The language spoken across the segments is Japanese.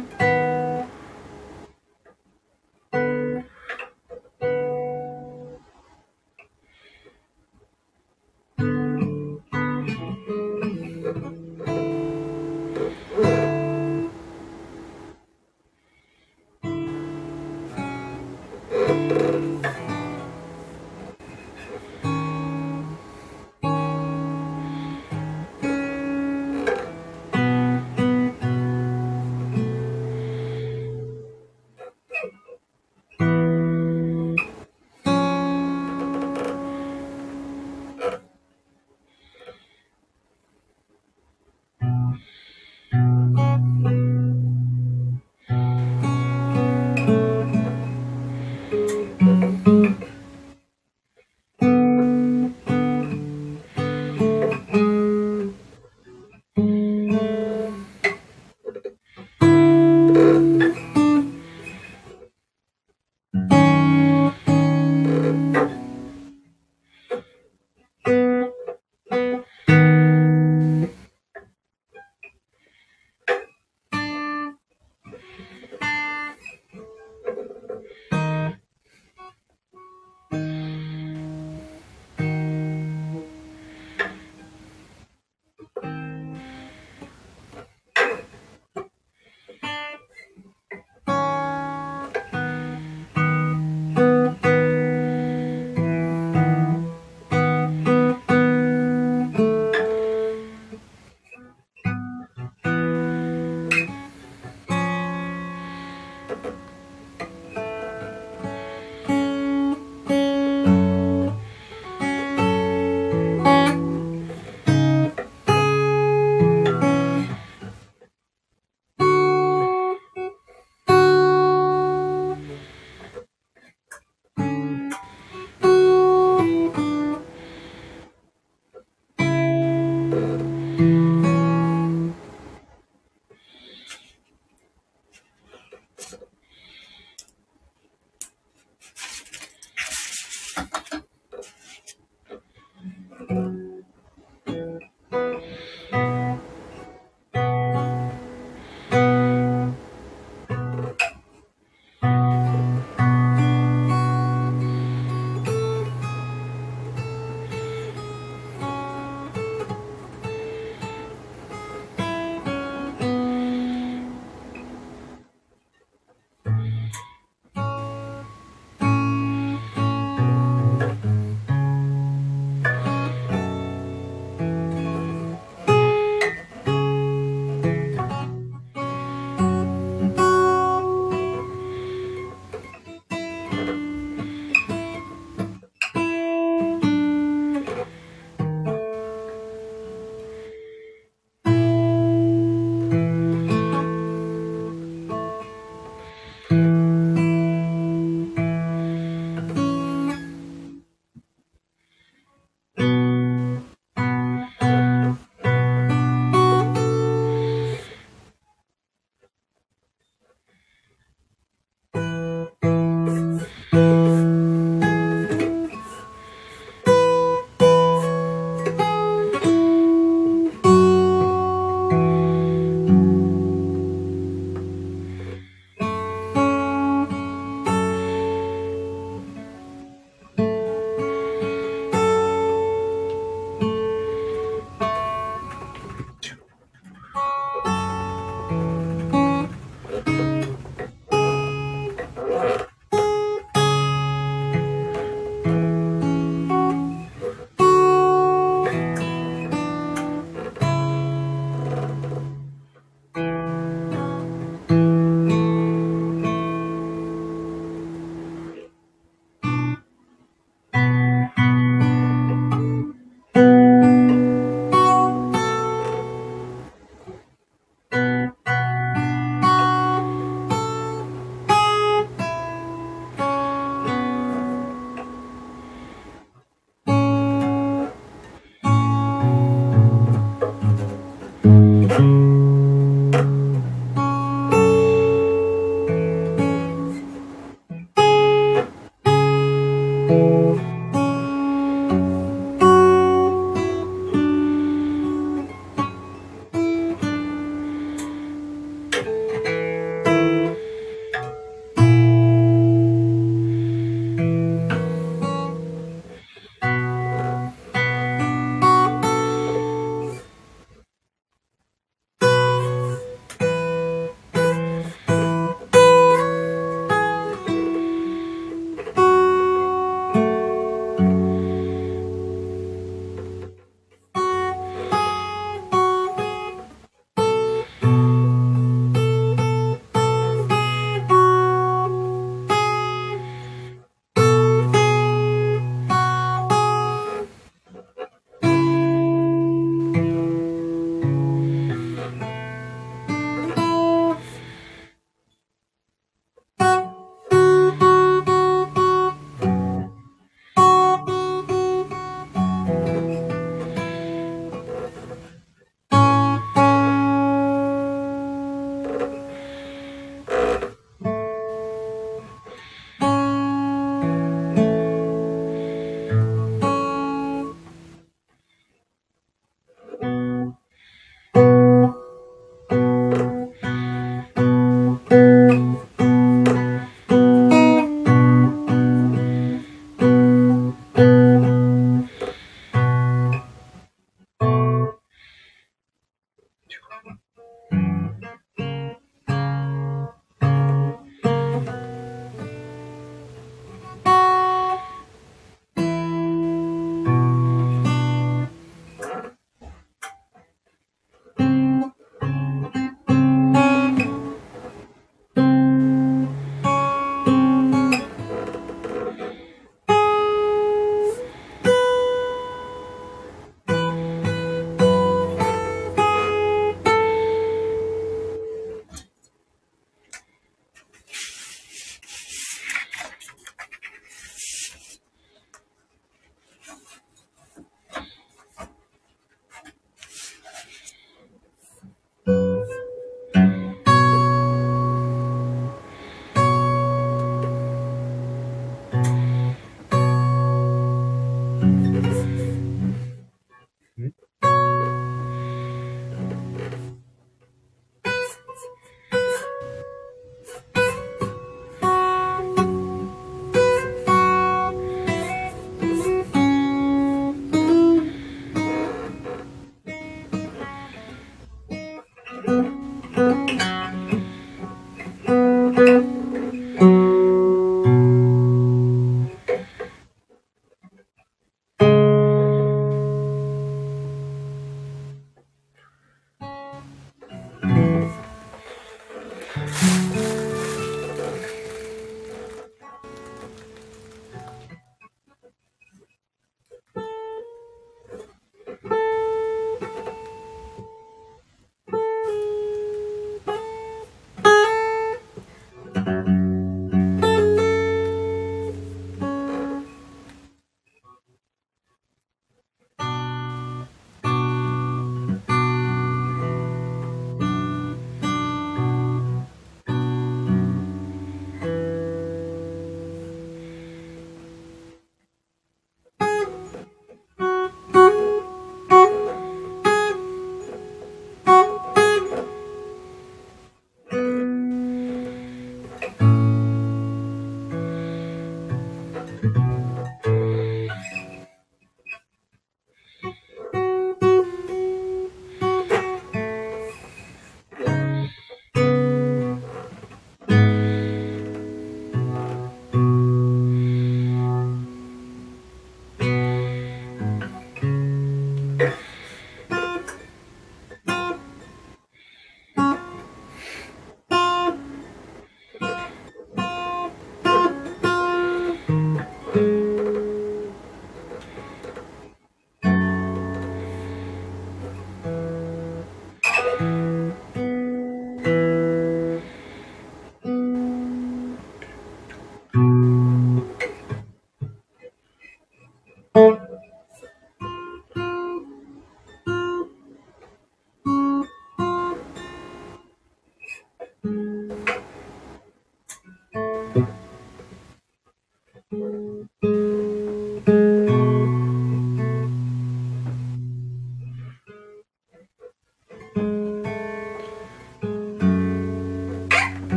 Mm-hmm. Hmm?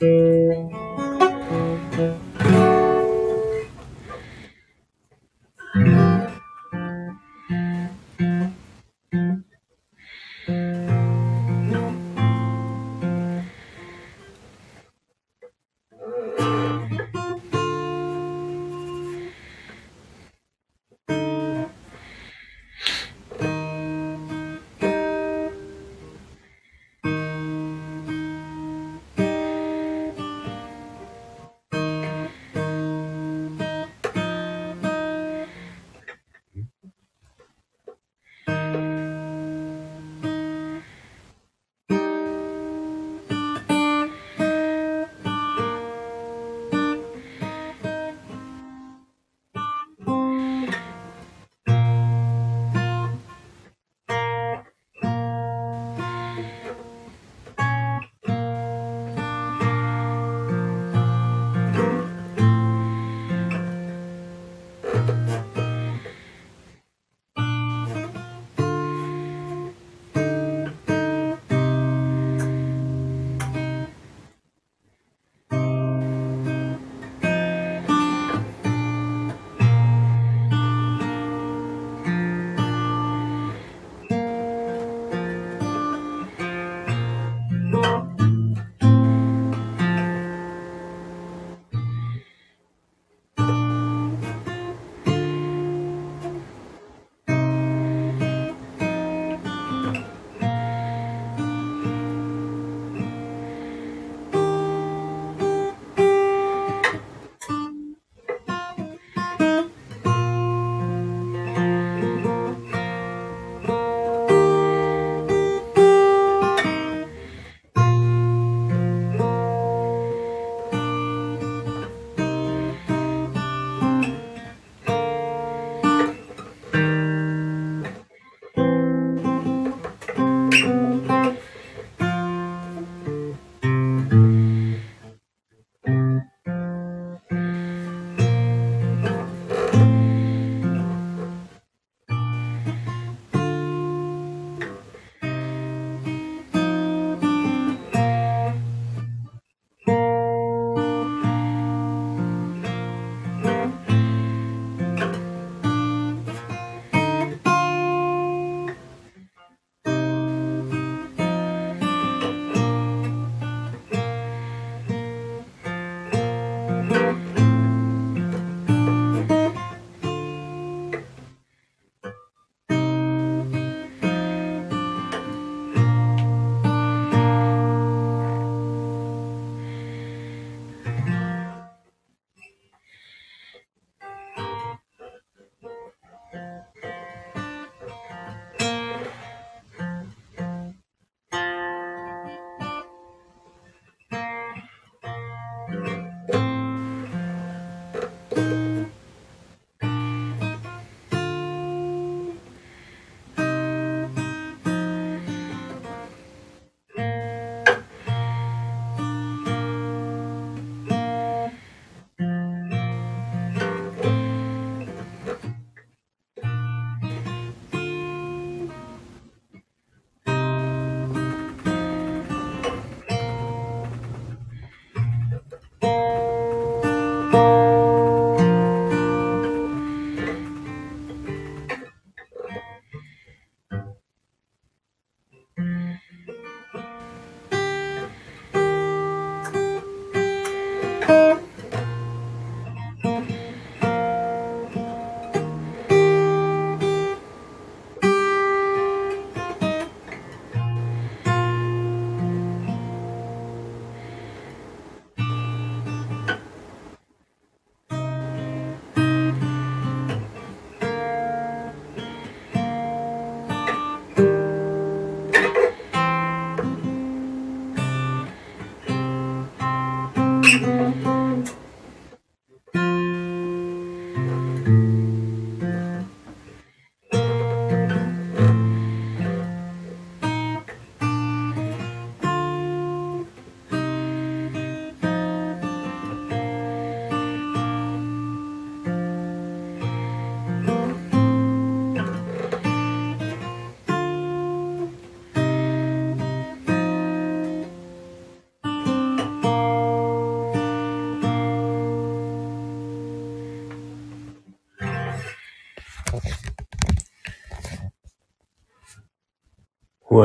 はい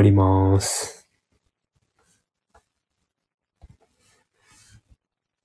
ります。